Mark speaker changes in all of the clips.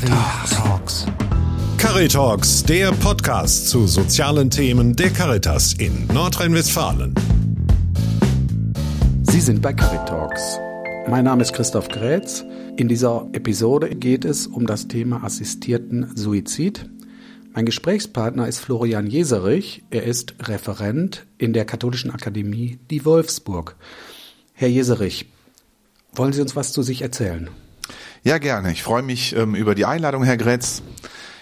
Speaker 1: Caritalks. Caritalks, der Podcast zu sozialen Themen der Caritas in Nordrhein-Westfalen.
Speaker 2: Sie sind bei Caritalks. Mein Name ist Christoph Grätz. In dieser Episode geht es um das Thema assistierten Suizid. Mein Gesprächspartner ist Florian Jeserich. Er ist Referent in der Katholischen Akademie Die Wolfsburg. Herr Jeserich, wollen Sie uns was zu sich erzählen?
Speaker 3: Ja, gerne. Ich freue mich ähm, über die Einladung, Herr Grätz.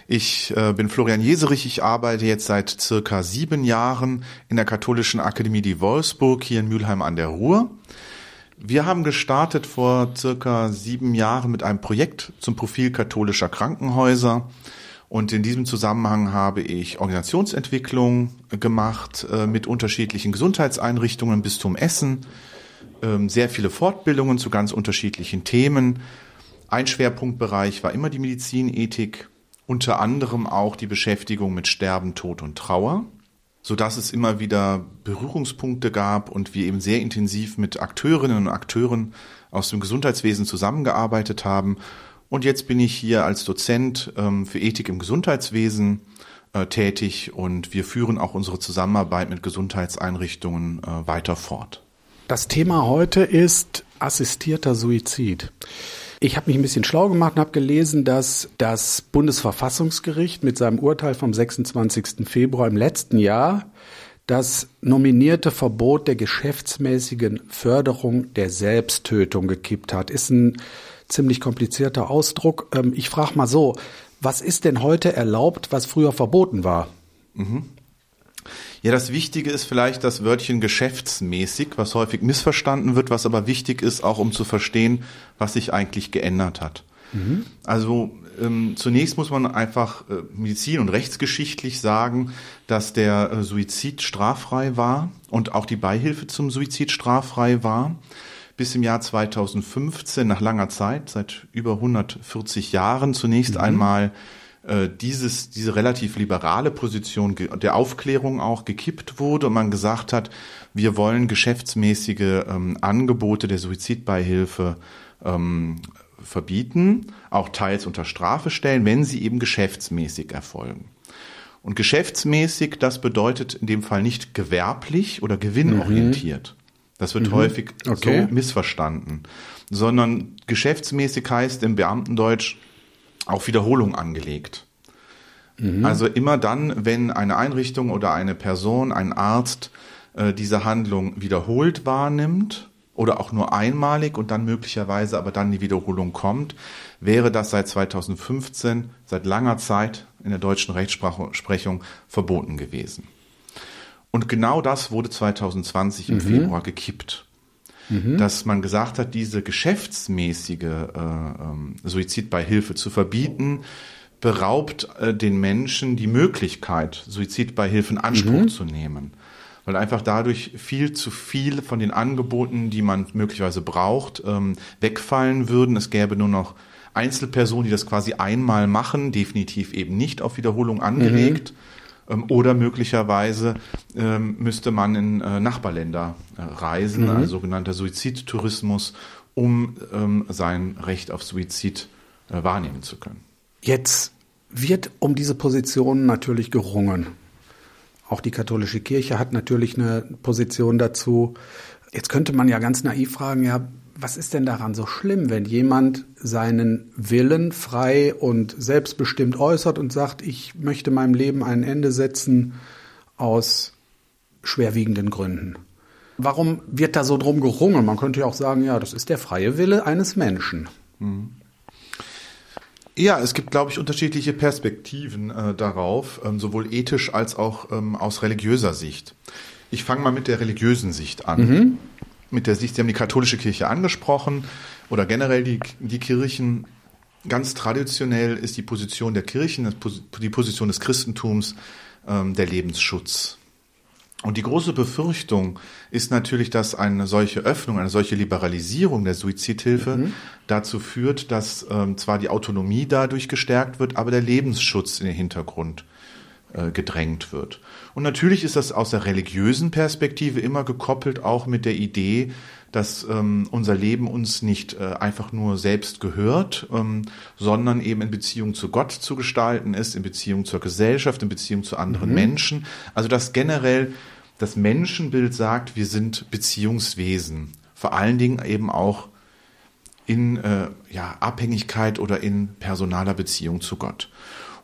Speaker 3: Ich äh, bin Florian Jeserich. Ich arbeite jetzt seit circa sieben Jahren in der Katholischen Akademie Die Wolfsburg hier in Mülheim an der Ruhr. Wir haben gestartet vor circa sieben Jahren mit einem Projekt zum Profil katholischer Krankenhäuser. Und in diesem Zusammenhang habe ich Organisationsentwicklung gemacht äh, mit unterschiedlichen Gesundheitseinrichtungen bis zum Essen, ähm, sehr viele Fortbildungen zu ganz unterschiedlichen Themen. Ein Schwerpunktbereich war immer die Medizinethik, unter anderem auch die Beschäftigung mit Sterben, Tod und Trauer, so dass es immer wieder Berührungspunkte gab und wir eben sehr intensiv mit Akteurinnen und Akteuren aus dem Gesundheitswesen zusammengearbeitet haben. Und jetzt bin ich hier als Dozent ähm, für Ethik im Gesundheitswesen äh, tätig und wir führen auch unsere Zusammenarbeit mit Gesundheitseinrichtungen äh, weiter fort.
Speaker 2: Das Thema heute ist assistierter Suizid. Ich habe mich ein bisschen schlau gemacht und habe gelesen, dass das Bundesverfassungsgericht mit seinem Urteil vom 26. Februar im letzten Jahr das nominierte Verbot der geschäftsmäßigen Förderung der Selbsttötung gekippt hat. Ist ein ziemlich komplizierter Ausdruck. Ähm, ich frage mal so, was ist denn heute erlaubt, was früher verboten war? Mhm.
Speaker 3: Ja, das Wichtige ist vielleicht das Wörtchen geschäftsmäßig, was häufig missverstanden wird, was aber wichtig ist, auch um zu verstehen, was sich eigentlich geändert hat. Mhm. Also ähm, zunächst muss man einfach äh, medizin- und rechtsgeschichtlich sagen, dass der äh, Suizid straffrei war und auch die Beihilfe zum Suizid straffrei war. Bis im Jahr 2015, nach langer Zeit, seit über 140 Jahren, zunächst mhm. einmal dieses, diese relativ liberale Position der Aufklärung auch gekippt wurde und man gesagt hat, wir wollen geschäftsmäßige ähm, Angebote der Suizidbeihilfe ähm, verbieten, auch teils unter Strafe stellen, wenn sie eben geschäftsmäßig erfolgen. Und geschäftsmäßig, das bedeutet in dem Fall nicht gewerblich oder gewinnorientiert. Mhm. Das wird mhm. häufig okay. so missverstanden, sondern geschäftsmäßig heißt im Beamtendeutsch auf Wiederholung angelegt. Mhm. Also immer dann, wenn eine Einrichtung oder eine Person, ein Arzt äh, diese Handlung wiederholt wahrnimmt oder auch nur einmalig und dann möglicherweise aber dann die Wiederholung kommt, wäre das seit 2015, seit langer Zeit in der deutschen Rechtsprechung verboten gewesen. Und genau das wurde 2020 im mhm. Februar gekippt. Mhm. Dass man gesagt hat, diese geschäftsmäßige äh, ähm, Suizidbeihilfe zu verbieten, beraubt äh, den Menschen die Möglichkeit, Suizidbeihilfe in Anspruch mhm. zu nehmen. Weil einfach dadurch viel zu viel von den Angeboten, die man möglicherweise braucht, ähm, wegfallen würden. Es gäbe nur noch Einzelpersonen, die das quasi einmal machen, definitiv eben nicht auf Wiederholung angelegt. Mhm. Ähm, oder möglicherweise ähm, müsste man in äh, Nachbarländer äh, reisen, mhm. also sogenannter Suizidtourismus, um ähm, sein Recht auf Suizid äh, wahrnehmen zu können.
Speaker 2: Jetzt wird um diese Position natürlich gerungen. Auch die katholische Kirche hat natürlich eine Position dazu. Jetzt könnte man ja ganz naiv fragen, ja, was ist denn daran so schlimm, wenn jemand seinen Willen frei und selbstbestimmt äußert und sagt, ich möchte meinem Leben ein Ende setzen aus schwerwiegenden Gründen? Warum wird da so drum gerungen? Man könnte ja auch sagen, ja, das ist der freie Wille eines Menschen. Mhm.
Speaker 3: Ja, es gibt, glaube ich, unterschiedliche Perspektiven äh, darauf, ähm, sowohl ethisch als auch ähm, aus religiöser Sicht. Ich fange mal mit der religiösen Sicht an. Mhm. Mit der Sicht, Sie haben die katholische Kirche angesprochen oder generell die, die Kirchen. Ganz traditionell ist die Position der Kirchen, die Position des Christentums ähm, der Lebensschutz. Und die große Befürchtung ist natürlich, dass eine solche Öffnung, eine solche Liberalisierung der Suizidhilfe mhm. dazu führt, dass ähm, zwar die Autonomie dadurch gestärkt wird, aber der Lebensschutz in den Hintergrund gedrängt wird. Und natürlich ist das aus der religiösen Perspektive immer gekoppelt auch mit der Idee, dass ähm, unser Leben uns nicht äh, einfach nur selbst gehört, ähm, sondern eben in Beziehung zu Gott zu gestalten ist, in Beziehung zur Gesellschaft, in Beziehung zu anderen mhm. Menschen. Also dass generell das Menschenbild sagt, wir sind Beziehungswesen. Vor allen Dingen eben auch in äh, ja, Abhängigkeit oder in personaler Beziehung zu Gott.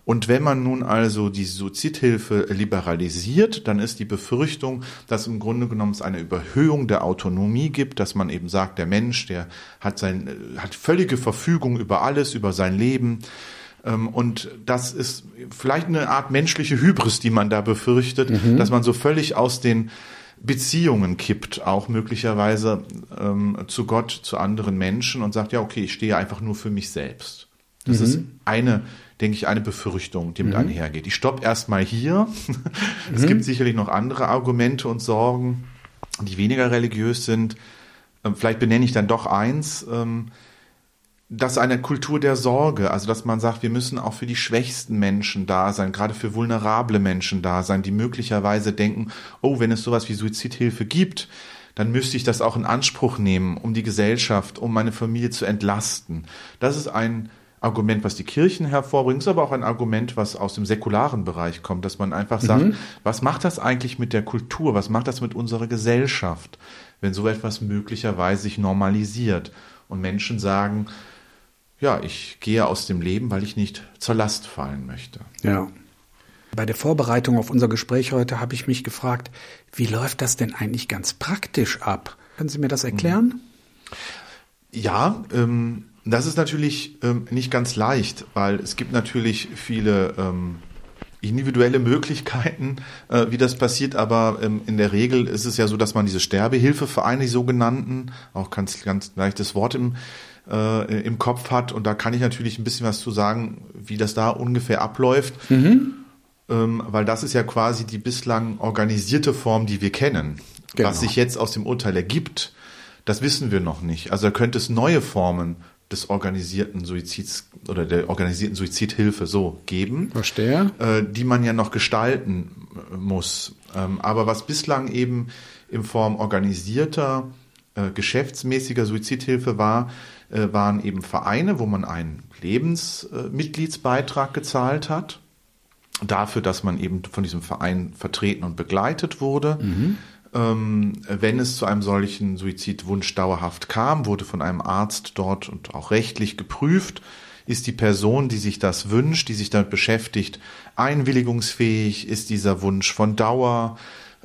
Speaker 3: Und wenn man nun also die Suizidhilfe liberalisiert, dann ist die Befürchtung, dass im Grunde genommen es eine Überhöhung der Autonomie gibt, dass man eben sagt, der Mensch, der hat sein, hat völlige Verfügung über alles, über sein Leben. Ähm, und das ist vielleicht eine Art menschliche Hybris, die man da befürchtet, mhm. dass man so völlig aus den Beziehungen kippt, auch möglicherweise ähm, zu Gott, zu anderen Menschen und sagt, ja, okay, ich stehe einfach nur für mich selbst. Das mhm. ist eine denke ich, eine Befürchtung, die mit mhm. einhergeht. Ich stoppe erstmal hier. es mhm. gibt sicherlich noch andere Argumente und Sorgen, die weniger religiös sind. Ähm, vielleicht benenne ich dann doch eins. Ähm, das ist eine Kultur der Sorge, also dass man sagt, wir müssen auch für die schwächsten Menschen da sein, gerade für vulnerable Menschen da sein, die möglicherweise denken, oh, wenn es sowas wie Suizidhilfe gibt, dann müsste ich das auch in Anspruch nehmen, um die Gesellschaft, um meine Familie zu entlasten. Das ist ein Argument, was die Kirchen hervorbringen, ist aber auch ein Argument, was aus dem säkularen Bereich kommt, dass man einfach sagt, mhm. was macht das eigentlich mit der Kultur, was macht das mit unserer Gesellschaft, wenn so etwas möglicherweise sich normalisiert und Menschen sagen, ja, ich gehe aus dem Leben, weil ich nicht zur Last fallen möchte.
Speaker 2: Ja. Bei der Vorbereitung auf unser Gespräch heute habe ich mich gefragt, wie läuft das denn eigentlich ganz praktisch ab? Können Sie mir das erklären?
Speaker 3: Ja, ähm, das ist natürlich ähm, nicht ganz leicht, weil es gibt natürlich viele ähm, individuelle Möglichkeiten, äh, wie das passiert, aber ähm, in der Regel ist es ja so, dass man diese Sterbehilfevereine, die sogenannten, auch ganz, ganz leichtes Wort im, äh, im Kopf hat. Und da kann ich natürlich ein bisschen was zu sagen, wie das da ungefähr abläuft. Mhm. Ähm, weil das ist ja quasi die bislang organisierte Form, die wir kennen. Genau. Was sich jetzt aus dem Urteil ergibt, das wissen wir noch nicht. Also da könnte es neue Formen des organisierten Suizids oder der organisierten Suizidhilfe so geben.
Speaker 2: Verstehe.
Speaker 3: Äh, die man ja noch gestalten äh, muss. Ähm, aber was bislang eben in Form organisierter, äh, geschäftsmäßiger Suizidhilfe war, äh, waren eben Vereine, wo man einen Lebensmitgliedsbeitrag gezahlt hat. Dafür, dass man eben von diesem Verein vertreten und begleitet wurde. Mhm wenn es zu einem solchen Suizidwunsch dauerhaft kam, wurde von einem Arzt dort und auch rechtlich geprüft, ist die Person, die sich das wünscht, die sich damit beschäftigt, einwilligungsfähig, ist dieser Wunsch von Dauer,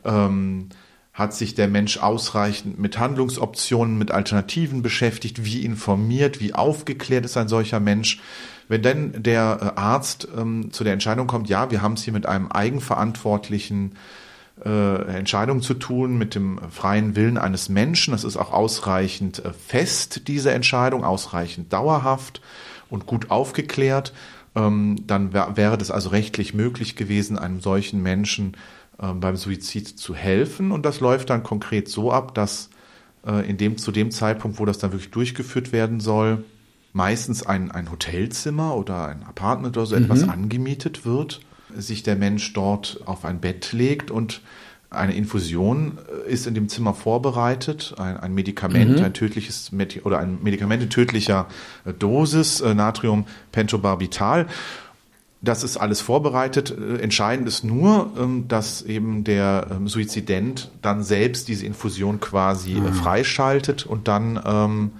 Speaker 3: ähm, hat sich der Mensch ausreichend mit Handlungsoptionen, mit Alternativen beschäftigt, wie informiert, wie aufgeklärt ist ein solcher Mensch. Wenn denn der äh, Arzt ähm, zu der Entscheidung kommt, ja, wir haben es hier mit einem eigenverantwortlichen äh, Entscheidung zu tun mit dem freien Willen eines Menschen. Das ist auch ausreichend äh, fest, diese Entscheidung, ausreichend dauerhaft und gut aufgeklärt. Ähm, dann wäre das also rechtlich möglich gewesen, einem solchen Menschen äh, beim Suizid zu helfen. Und das läuft dann konkret so ab, dass in dem, zu dem Zeitpunkt, wo das dann wirklich durchgeführt werden soll, meistens ein, ein Hotelzimmer oder ein Apartment oder so mhm. etwas angemietet wird sich der Mensch dort auf ein Bett legt und eine Infusion äh, ist in dem Zimmer vorbereitet, ein, ein Medikament, mhm. ein tödliches Medi oder ein Medikament in tödlicher äh, Dosis, äh, Natrium Pentobarbital. Das ist alles vorbereitet. Entscheidend ist nur, ähm, dass eben der ähm, Suizident dann selbst diese Infusion quasi mhm. freischaltet und dann ähm,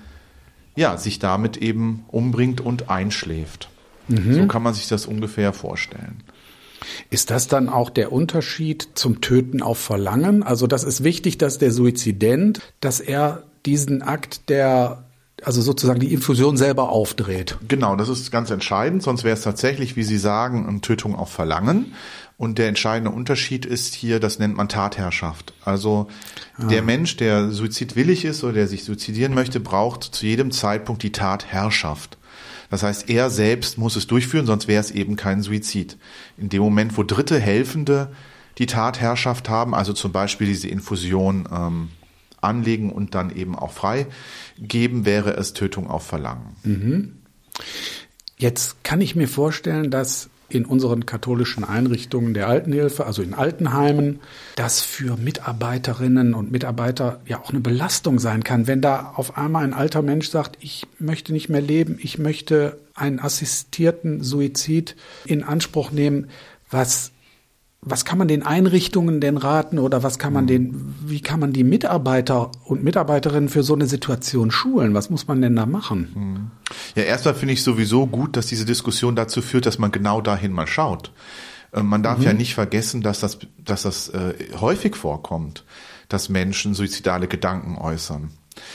Speaker 3: ja, sich damit eben umbringt und einschläft. Mhm. So kann man sich das ungefähr vorstellen.
Speaker 2: Ist das dann auch der Unterschied zum Töten auf Verlangen? Also das ist wichtig, dass der Suizident, dass er diesen Akt der also sozusagen die Infusion selber aufdreht.
Speaker 3: Genau, das ist ganz entscheidend, sonst wäre es tatsächlich, wie Sie sagen, eine Tötung auf Verlangen. Und der entscheidende Unterschied ist hier, das nennt man Tatherrschaft. Also ah. der Mensch, der suizidwillig ist oder der sich suizidieren möchte, braucht zu jedem Zeitpunkt die Tatherrschaft. Das heißt, er selbst muss es durchführen, sonst wäre es eben kein Suizid. In dem Moment, wo dritte Helfende die Tatherrschaft haben, also zum Beispiel diese Infusion ähm, anlegen und dann eben auch freigeben, wäre es Tötung auf Verlangen.
Speaker 2: Mhm. Jetzt kann ich mir vorstellen, dass in unseren katholischen Einrichtungen der Altenhilfe, also in Altenheimen, das für Mitarbeiterinnen und Mitarbeiter ja auch eine Belastung sein kann, wenn da auf einmal ein alter Mensch sagt, ich möchte nicht mehr leben, ich möchte einen assistierten Suizid in Anspruch nehmen, was was kann man den Einrichtungen denn raten oder was kann man den, wie kann man die Mitarbeiter und Mitarbeiterinnen für so eine Situation schulen? Was muss man denn da machen?
Speaker 3: Hm. Ja, erstmal finde ich sowieso gut, dass diese Diskussion dazu führt, dass man genau dahin mal schaut. Äh, man darf mhm. ja nicht vergessen, dass das, dass das äh, häufig vorkommt, dass Menschen suizidale Gedanken äußern.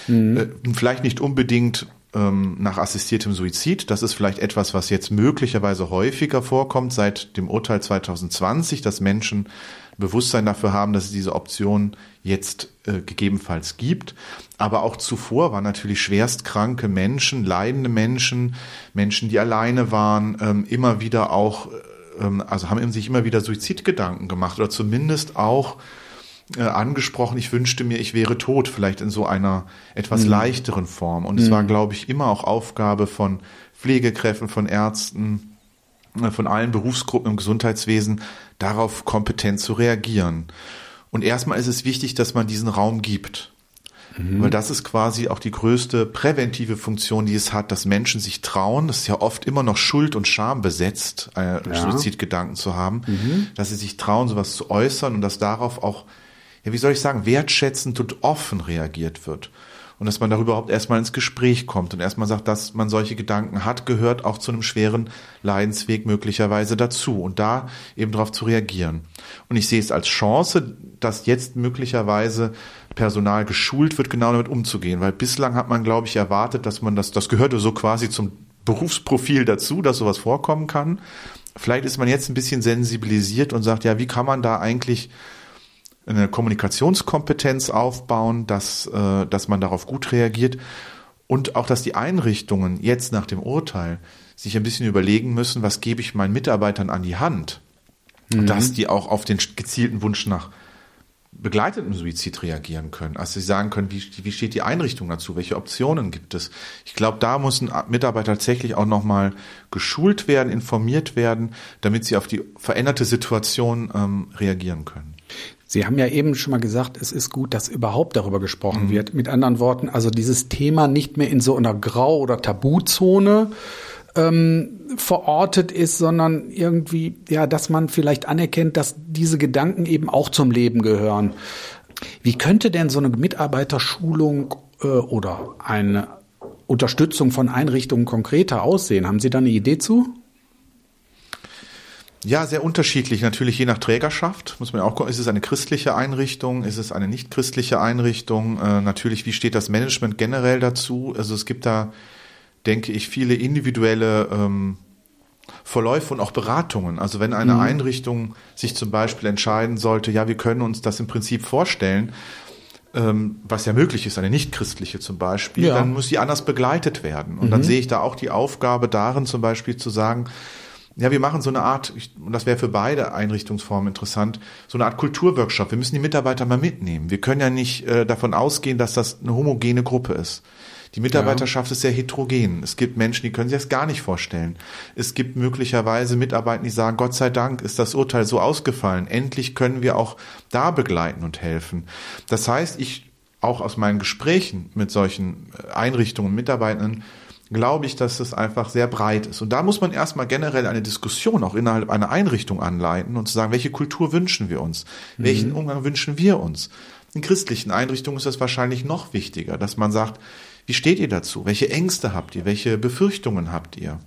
Speaker 3: Mhm. Äh, vielleicht nicht unbedingt ähm, nach assistiertem Suizid. Das ist vielleicht etwas, was jetzt möglicherweise häufiger vorkommt seit dem Urteil 2020, dass Menschen Bewusstsein dafür haben, dass es diese Option jetzt äh, gegebenenfalls gibt. Aber auch zuvor waren natürlich schwerstkranke Menschen, leidende Menschen, Menschen, die alleine waren, ähm, immer wieder auch, ähm, also haben sich immer wieder Suizidgedanken gemacht oder zumindest auch äh, angesprochen, ich wünschte mir, ich wäre tot, vielleicht in so einer etwas mhm. leichteren Form. Und mhm. es war, glaube ich, immer auch Aufgabe von Pflegekräften, von Ärzten, äh, von allen Berufsgruppen im Gesundheitswesen, darauf kompetent zu reagieren. Und erstmal ist es wichtig, dass man diesen Raum gibt. Mhm. Weil das ist quasi auch die größte präventive Funktion, die es hat, dass Menschen sich trauen, das ist ja oft immer noch Schuld und Scham besetzt, äh, ja. Suizidgedanken zu haben, mhm. dass sie sich trauen, sowas zu äußern und dass darauf auch ja, wie soll ich sagen, wertschätzend und offen reagiert wird. Und dass man darüber überhaupt erstmal ins Gespräch kommt und erstmal sagt, dass man solche Gedanken hat, gehört auch zu einem schweren Leidensweg möglicherweise dazu und da eben darauf zu reagieren. Und ich sehe es als Chance, dass jetzt möglicherweise Personal geschult wird, genau damit umzugehen, weil bislang hat man, glaube ich, erwartet, dass man das, das gehörte so quasi zum Berufsprofil dazu, dass sowas vorkommen kann. Vielleicht ist man jetzt ein bisschen sensibilisiert und sagt, ja, wie kann man da eigentlich eine Kommunikationskompetenz aufbauen, dass, äh, dass man darauf gut reagiert und auch, dass die Einrichtungen jetzt nach dem Urteil sich ein bisschen überlegen müssen, was gebe ich meinen Mitarbeitern an die Hand, mhm. dass die auch auf den gezielten Wunsch nach begleitetem Suizid reagieren können. Also sie sagen können, wie, wie steht die Einrichtung dazu, welche Optionen gibt es. Ich glaube, da muss ein Mitarbeiter tatsächlich auch nochmal geschult werden, informiert werden, damit sie auf die veränderte Situation ähm, reagieren können.
Speaker 2: Sie haben ja eben schon mal gesagt, es ist gut, dass überhaupt darüber gesprochen mhm. wird. Mit anderen Worten, also dieses Thema nicht mehr in so einer Grau- oder Tabuzone ähm, verortet ist, sondern irgendwie, ja, dass man vielleicht anerkennt, dass diese Gedanken eben auch zum Leben gehören. Wie könnte denn so eine Mitarbeiterschulung äh, oder eine Unterstützung von Einrichtungen konkreter aussehen? Haben Sie da eine Idee zu?
Speaker 3: Ja, sehr unterschiedlich. Natürlich je nach Trägerschaft muss man auch gucken, ist es eine christliche Einrichtung, ist es eine nicht christliche Einrichtung? Äh, natürlich, wie steht das Management generell dazu? Also es gibt da, denke ich, viele individuelle ähm, Verläufe und auch Beratungen. Also wenn eine mhm. Einrichtung sich zum Beispiel entscheiden sollte, ja, wir können uns das im Prinzip vorstellen, ähm, was ja möglich ist, eine nicht-christliche zum Beispiel, ja. dann muss sie anders begleitet werden. Und mhm. dann sehe ich da auch die Aufgabe darin, zum Beispiel zu sagen, ja, wir machen so eine Art, und das wäre für beide Einrichtungsformen interessant, so eine Art Kulturworkshop. Wir müssen die Mitarbeiter mal mitnehmen. Wir können ja nicht äh, davon ausgehen, dass das eine homogene Gruppe ist. Die Mitarbeiterschaft ja. ist sehr heterogen. Es gibt Menschen, die können sich das gar nicht vorstellen. Es gibt möglicherweise Mitarbeiter, die sagen, Gott sei Dank ist das Urteil so ausgefallen. Endlich können wir auch da begleiten und helfen. Das heißt, ich auch aus meinen Gesprächen mit solchen Einrichtungen, Mitarbeitenden, glaube ich, dass es einfach sehr breit ist. Und da muss man erstmal generell eine Diskussion auch innerhalb einer Einrichtung anleiten und zu sagen, welche Kultur wünschen wir uns? Mhm. Welchen Umgang wünschen wir uns? In christlichen Einrichtungen ist das wahrscheinlich noch wichtiger, dass man sagt, wie steht ihr dazu? Welche Ängste habt ihr? Welche Befürchtungen habt ihr?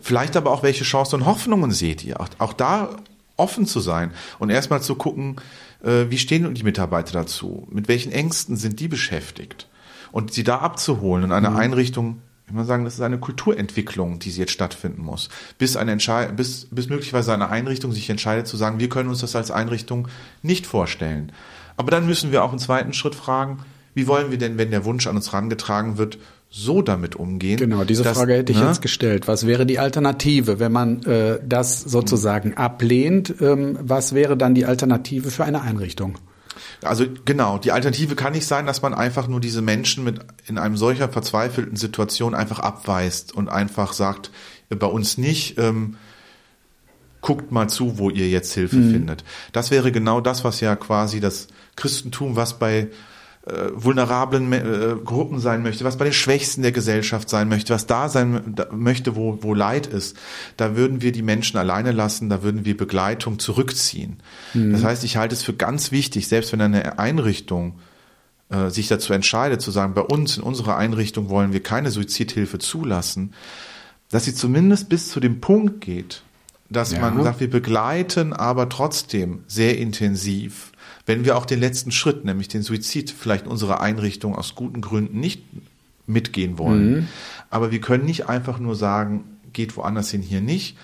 Speaker 3: Vielleicht aber auch, welche Chancen und Hoffnungen seht ihr? Auch, auch da offen zu sein und erstmal zu gucken, äh, wie stehen die Mitarbeiter dazu? Mit welchen Ängsten sind die beschäftigt? Und sie da abzuholen und eine mhm. Einrichtung ich würde sagen, das ist eine Kulturentwicklung, die jetzt stattfinden muss. Bis eine Entscheid bis, bis möglicherweise eine Einrichtung sich entscheidet zu sagen, wir können uns das als Einrichtung nicht vorstellen. Aber dann müssen wir auch im zweiten Schritt fragen, wie wollen wir denn, wenn der Wunsch an uns herangetragen wird, so damit umgehen?
Speaker 2: Genau, diese dass, Frage hätte ich ne? jetzt gestellt. Was wäre die Alternative, wenn man äh, das sozusagen ablehnt? Ähm, was wäre dann die Alternative für eine Einrichtung?
Speaker 3: Also genau, die Alternative kann nicht sein, dass man einfach nur diese Menschen mit in einem solcher verzweifelten Situation einfach abweist und einfach sagt, bei uns nicht. Ähm, guckt mal zu, wo ihr jetzt Hilfe mhm. findet. Das wäre genau das, was ja quasi das Christentum, was bei äh, vulnerablen äh, Gruppen sein möchte, was bei den Schwächsten der Gesellschaft sein möchte, was da sein da möchte, wo, wo Leid ist, da würden wir die Menschen alleine lassen, da würden wir Begleitung zurückziehen. Mhm. Das heißt, ich halte es für ganz wichtig, selbst wenn eine Einrichtung äh, sich dazu entscheidet, zu sagen, bei uns in unserer Einrichtung wollen wir keine Suizidhilfe zulassen, dass sie zumindest bis zu dem Punkt geht, dass ja. man sagt, wir begleiten aber trotzdem sehr intensiv, wenn wir auch den letzten Schritt, nämlich den Suizid, vielleicht unserer Einrichtung aus guten Gründen nicht mitgehen wollen. Mhm. Aber wir können nicht einfach nur sagen, geht woanders hin, hier nicht,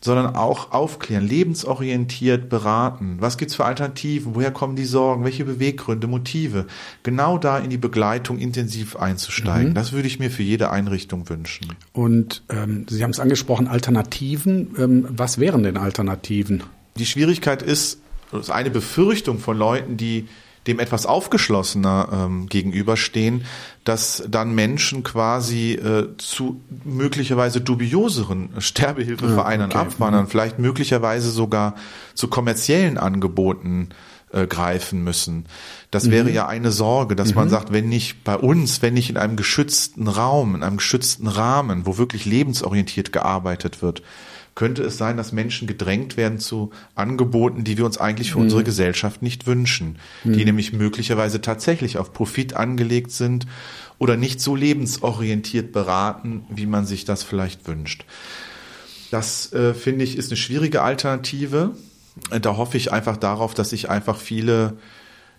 Speaker 3: sondern auch aufklären, lebensorientiert beraten. Was gibt's für Alternativen? Woher kommen die Sorgen? Welche Beweggründe, Motive? Genau da in die Begleitung intensiv einzusteigen. Mhm. Das würde ich mir für jede Einrichtung wünschen.
Speaker 2: Und ähm, Sie haben es angesprochen, Alternativen. Ähm, was wären denn Alternativen?
Speaker 3: Die Schwierigkeit ist, das ist eine Befürchtung von Leuten, die dem etwas aufgeschlossener ähm, gegenüberstehen, dass dann Menschen quasi äh, zu möglicherweise dubioseren Sterbehilfevereinen ja, okay. abwandern, mhm. vielleicht möglicherweise sogar zu kommerziellen Angeboten äh, greifen müssen. Das mhm. wäre ja eine Sorge, dass mhm. man sagt, wenn nicht bei uns, wenn nicht in einem geschützten Raum, in einem geschützten Rahmen, wo wirklich lebensorientiert gearbeitet wird, könnte es sein, dass Menschen gedrängt werden zu Angeboten, die wir uns eigentlich für mhm. unsere Gesellschaft nicht wünschen, mhm. die nämlich möglicherweise tatsächlich auf Profit angelegt sind oder nicht so lebensorientiert beraten, wie man sich das vielleicht wünscht. Das äh, finde ich ist eine schwierige Alternative. Da hoffe ich einfach darauf, dass sich einfach viele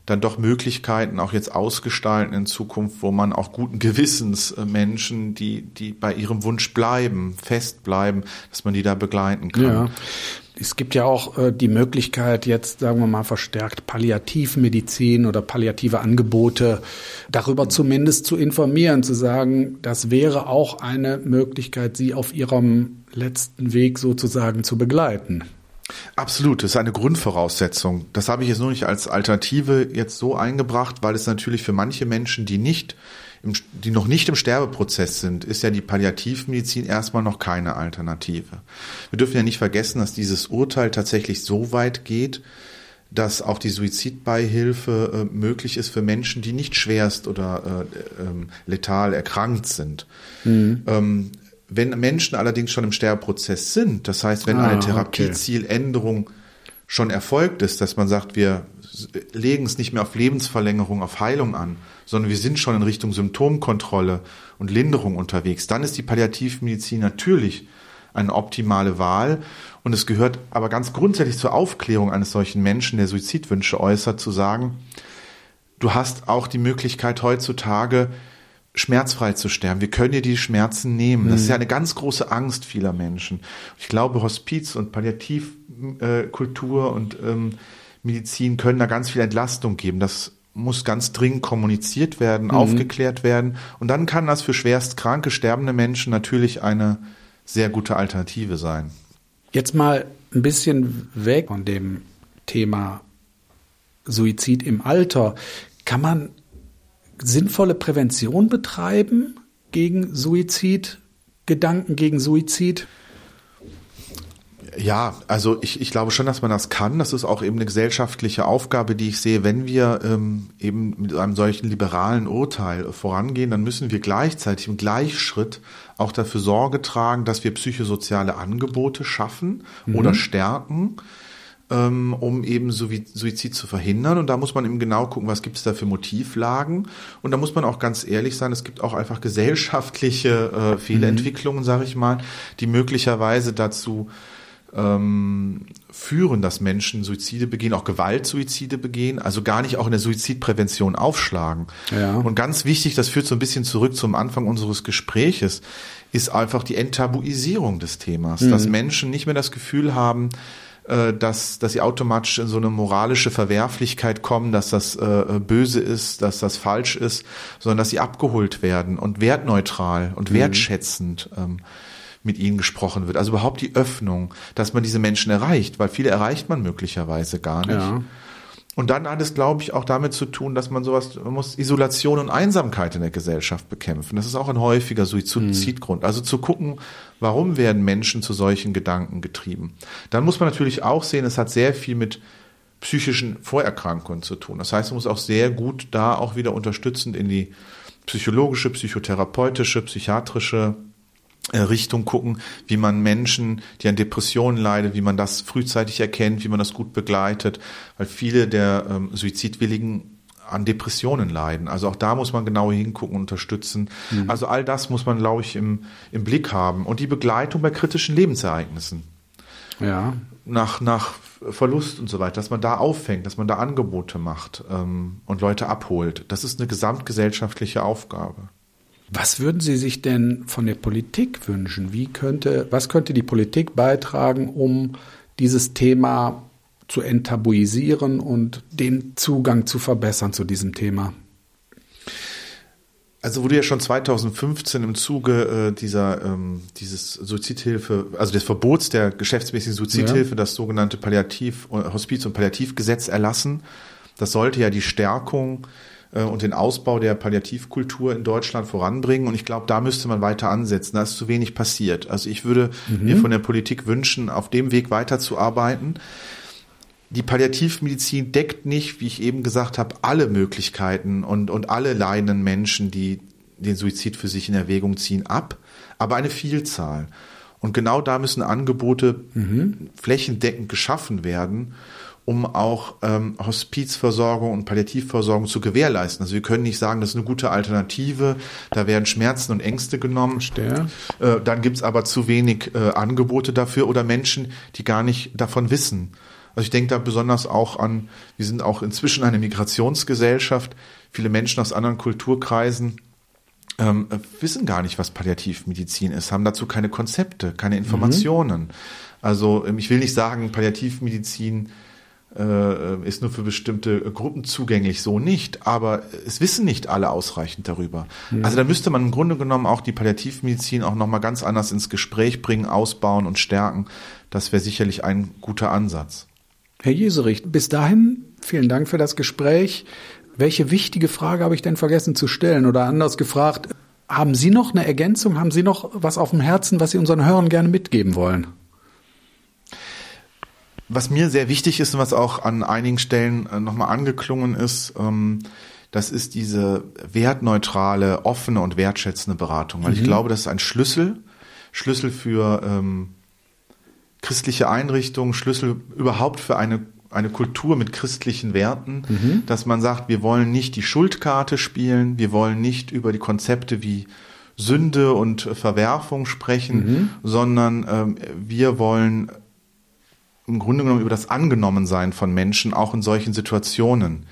Speaker 3: dann doch Möglichkeiten auch jetzt ausgestalten in Zukunft, wo man auch guten Gewissens äh, Menschen, die, die bei ihrem Wunsch bleiben, fest bleiben, dass man die da begleiten kann. Ja.
Speaker 2: Es gibt ja auch äh, die Möglichkeit, jetzt sagen wir mal verstärkt Palliativmedizin oder palliative Angebote darüber zumindest zu informieren, zu sagen, das wäre auch eine Möglichkeit, sie auf ihrem letzten Weg sozusagen zu begleiten.
Speaker 3: Absolut, das ist eine Grundvoraussetzung. Das habe ich jetzt nur nicht als Alternative jetzt so eingebracht, weil es natürlich für manche Menschen, die nicht im, die noch nicht im Sterbeprozess sind, ist ja die Palliativmedizin erstmal noch keine Alternative. Wir dürfen ja nicht vergessen, dass dieses Urteil tatsächlich so weit geht, dass auch die Suizidbeihilfe äh, möglich ist für Menschen, die nicht schwerst oder äh, äh, letal erkrankt sind. Mhm. Ähm, wenn Menschen allerdings schon im Sterbeprozess sind, das heißt, wenn ah, eine Therapiezieländerung okay. schon erfolgt ist, dass man sagt, wir legen es nicht mehr auf Lebensverlängerung, auf Heilung an, sondern wir sind schon in Richtung Symptomkontrolle und Linderung unterwegs, dann ist die Palliativmedizin natürlich eine optimale Wahl. Und es gehört aber ganz grundsätzlich zur Aufklärung eines solchen Menschen, der Suizidwünsche äußert, zu sagen, du hast auch die Möglichkeit heutzutage, schmerzfrei zu sterben. Wir können dir die Schmerzen nehmen. Das ist ja mhm. eine ganz große Angst vieler Menschen. Ich glaube, Hospiz und Palliativkultur und ähm, Medizin können da ganz viel Entlastung geben. Das muss ganz dringend kommuniziert werden, mhm. aufgeklärt werden. Und dann kann das für schwerst kranke, sterbende Menschen natürlich eine sehr gute Alternative sein.
Speaker 2: Jetzt mal ein bisschen weg von dem Thema Suizid im Alter. Kann man sinnvolle Prävention betreiben gegen Suizid, Gedanken gegen Suizid?
Speaker 3: Ja, also ich, ich glaube schon, dass man das kann. Das ist auch eben eine gesellschaftliche Aufgabe, die ich sehe. Wenn wir ähm, eben mit einem solchen liberalen Urteil vorangehen, dann müssen wir gleichzeitig im Gleichschritt auch dafür Sorge tragen, dass wir psychosoziale Angebote schaffen mhm. oder stärken, ähm, um eben Suizid zu verhindern. Und da muss man eben genau gucken, was gibt es da für Motivlagen. Und da muss man auch ganz ehrlich sein, es gibt auch einfach gesellschaftliche äh, Fehlentwicklungen, mhm. sage ich mal, die möglicherweise dazu ähm, führen, dass Menschen Suizide begehen, auch Gewaltsuizide begehen, also gar nicht auch in der Suizidprävention aufschlagen. Ja. Und ganz wichtig, das führt so ein bisschen zurück zum Anfang unseres Gespräches, ist einfach die Enttabuisierung des Themas, mhm. dass Menschen nicht mehr das Gefühl haben, äh, dass, dass sie automatisch in so eine moralische Verwerflichkeit kommen, dass das äh, böse ist, dass das falsch ist, sondern dass sie abgeholt werden und wertneutral und mhm. wertschätzend ähm, mit ihnen gesprochen wird. Also überhaupt die Öffnung, dass man diese Menschen erreicht, weil viele erreicht man möglicherweise gar nicht. Ja. Und dann hat es, glaube ich, auch damit zu tun, dass man sowas, man muss Isolation und Einsamkeit in der Gesellschaft bekämpfen. Das ist auch ein häufiger Suizidgrund. Also zu gucken, warum werden Menschen zu solchen Gedanken getrieben. Dann muss man natürlich auch sehen, es hat sehr viel mit psychischen Vorerkrankungen zu tun. Das heißt, man muss auch sehr gut da auch wieder unterstützend in die psychologische, psychotherapeutische, psychiatrische Richtung gucken, wie man Menschen, die an Depressionen leiden, wie man das frühzeitig erkennt, wie man das gut begleitet, weil viele der ähm, Suizidwilligen an Depressionen leiden. Also auch da muss man genau hingucken, unterstützen. Mhm. Also all das muss man, glaube ich, im, im Blick haben. Und die Begleitung bei kritischen Lebensereignissen. Ja. Nach, nach Verlust und so weiter, dass man da auffängt, dass man da Angebote macht ähm, und Leute abholt. Das ist eine gesamtgesellschaftliche Aufgabe.
Speaker 2: Was würden Sie sich denn von der Politik wünschen? Wie könnte, was könnte die Politik beitragen, um dieses Thema zu enttabuisieren und den Zugang zu verbessern zu diesem Thema?
Speaker 3: Also wurde ja schon 2015 im Zuge äh, dieser ähm, dieses Suizidhilfe, also des Verbots der geschäftsmäßigen Suizidhilfe, ja. das sogenannte Palliativ Hospiz- und Palliativgesetz erlassen. Das sollte ja die Stärkung äh, und den Ausbau der Palliativkultur in Deutschland voranbringen. Und ich glaube, da müsste man weiter ansetzen. Da ist zu wenig passiert. Also ich würde mhm. mir von der Politik wünschen, auf dem Weg weiterzuarbeiten. Die Palliativmedizin deckt nicht, wie ich eben gesagt habe, alle Möglichkeiten und, und alle leidenden Menschen, die den Suizid für sich in Erwägung ziehen, ab, aber eine Vielzahl. Und genau da müssen Angebote mhm. flächendeckend geschaffen werden, um auch ähm, Hospizversorgung und Palliativversorgung zu gewährleisten. Also wir können nicht sagen, das ist eine gute Alternative, da werden Schmerzen und Ängste genommen. Äh, dann gibt's aber zu wenig äh, Angebote dafür oder Menschen, die gar nicht davon wissen. Also ich denke da besonders auch an, wir sind auch inzwischen eine Migrationsgesellschaft. Viele Menschen aus anderen Kulturkreisen ähm, wissen gar nicht, was Palliativmedizin ist, haben dazu keine Konzepte, keine mhm. Informationen. Mhm. Also ähm, ich will nicht sagen, Palliativmedizin äh, ist nur für bestimmte Gruppen zugänglich, so nicht. Aber es wissen nicht alle ausreichend darüber. Ja. Also da müsste man im Grunde genommen auch die Palliativmedizin auch nochmal ganz anders ins Gespräch bringen, ausbauen und stärken. Das wäre sicherlich ein guter Ansatz.
Speaker 2: Herr Jeserich, bis dahin vielen Dank für das Gespräch. Welche wichtige Frage habe ich denn vergessen zu stellen? Oder anders gefragt, haben Sie noch eine Ergänzung? Haben Sie noch was auf dem Herzen, was Sie unseren Hörern gerne mitgeben wollen?
Speaker 3: Was mir sehr wichtig ist und was auch an einigen Stellen äh, nochmal angeklungen ist, ähm, das ist diese wertneutrale, offene und wertschätzende Beratung. Weil mhm. ich glaube, das ist ein Schlüssel, Schlüssel für ähm, christliche Einrichtungen, Schlüssel überhaupt für eine eine Kultur mit christlichen Werten, mhm. dass man sagt, wir wollen nicht die Schuldkarte spielen, wir wollen nicht über die Konzepte wie Sünde und Verwerfung sprechen, mhm. sondern ähm, wir wollen im Grunde genommen über das Angenommensein von Menschen auch in solchen Situationen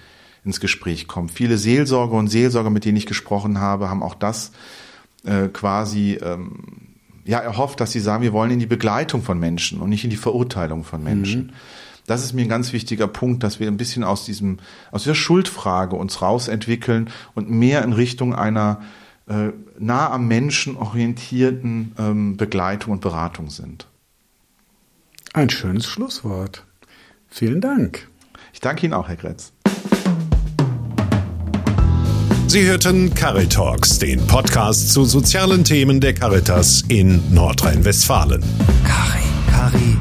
Speaker 3: ins Gespräch kommen. Viele Seelsorger und Seelsorger, mit denen ich gesprochen habe, haben auch das äh, quasi ähm, ja erhofft, dass sie sagen, wir wollen in die Begleitung von Menschen und nicht in die Verurteilung von Menschen. Mhm. Das ist mir ein ganz wichtiger Punkt, dass wir ein bisschen aus diesem aus der Schuldfrage uns rausentwickeln und mehr in Richtung einer äh, nah am Menschen orientierten ähm, Begleitung und Beratung sind.
Speaker 2: Ein schönes Schlusswort. Vielen Dank.
Speaker 3: Ich danke Ihnen auch, Herr Gretz.
Speaker 1: Sie hörten Caritalks, den Podcast zu sozialen Themen der Caritas in Nordrhein-Westfalen.
Speaker 4: Cari, Cari.